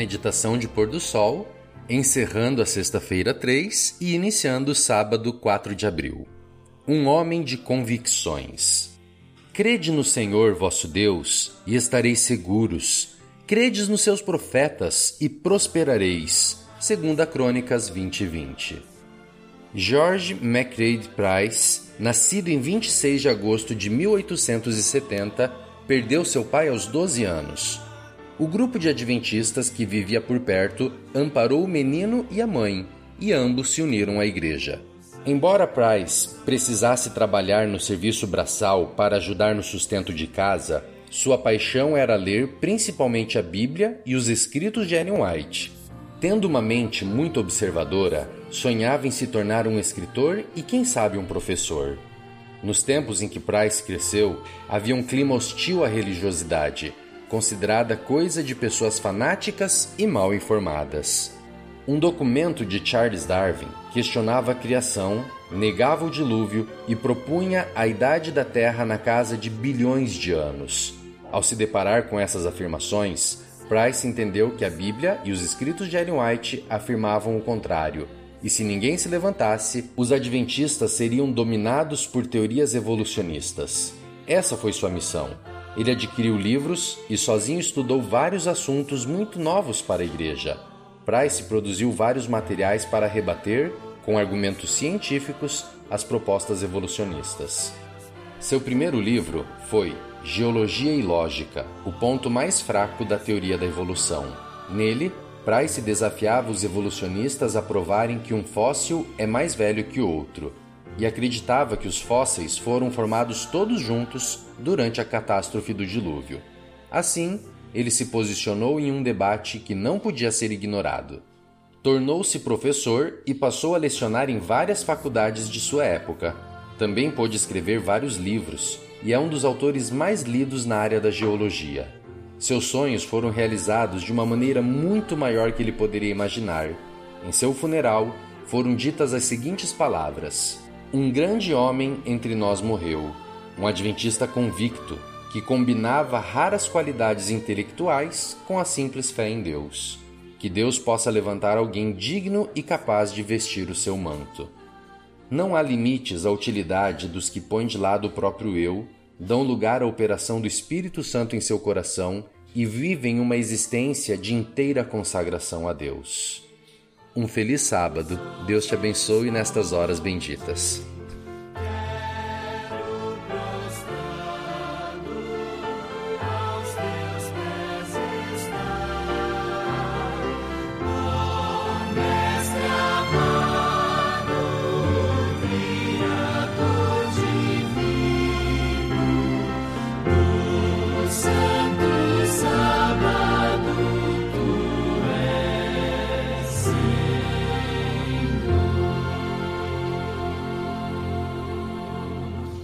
Meditação de pôr do sol, encerrando a sexta-feira 3 e iniciando o sábado 4 de abril. Um homem de convicções. Crede no Senhor vosso Deus e estareis seguros. Credes nos seus profetas e prosperareis. Segunda Crônicas 20 20. George MacRae Price, nascido em 26 de agosto de 1870, perdeu seu pai aos 12 anos. O grupo de adventistas que vivia por perto amparou o menino e a mãe, e ambos se uniram à igreja. Embora Price precisasse trabalhar no serviço braçal para ajudar no sustento de casa, sua paixão era ler principalmente a Bíblia e os escritos de Ellen White. Tendo uma mente muito observadora, sonhava em se tornar um escritor e, quem sabe, um professor. Nos tempos em que Price cresceu, havia um clima hostil à religiosidade, considerada coisa de pessoas fanáticas e mal informadas. Um documento de Charles Darwin questionava a criação, negava o dilúvio e propunha a idade da Terra na casa de bilhões de anos. Ao se deparar com essas afirmações, Price entendeu que a Bíblia e os escritos de Ellen White afirmavam o contrário, e se ninguém se levantasse, os adventistas seriam dominados por teorias evolucionistas. Essa foi sua missão, ele adquiriu livros e sozinho estudou vários assuntos muito novos para a igreja. Price produziu vários materiais para rebater, com argumentos científicos, as propostas evolucionistas. Seu primeiro livro foi Geologia e Lógica, o ponto mais fraco da teoria da evolução. Nele, Price desafiava os evolucionistas a provarem que um fóssil é mais velho que outro e acreditava que os fósseis foram formados todos juntos durante a catástrofe do dilúvio. Assim, ele se posicionou em um debate que não podia ser ignorado. Tornou-se professor e passou a lecionar em várias faculdades de sua época. Também pôde escrever vários livros e é um dos autores mais lidos na área da geologia. Seus sonhos foram realizados de uma maneira muito maior que ele poderia imaginar. Em seu funeral, foram ditas as seguintes palavras: um grande homem entre nós morreu, um adventista convicto que combinava raras qualidades intelectuais com a simples fé em Deus. Que Deus possa levantar alguém digno e capaz de vestir o seu manto. Não há limites à utilidade dos que põem de lado o próprio eu, dão lugar à operação do Espírito Santo em seu coração e vivem uma existência de inteira consagração a Deus. Um feliz sábado. Deus te abençoe nestas horas benditas.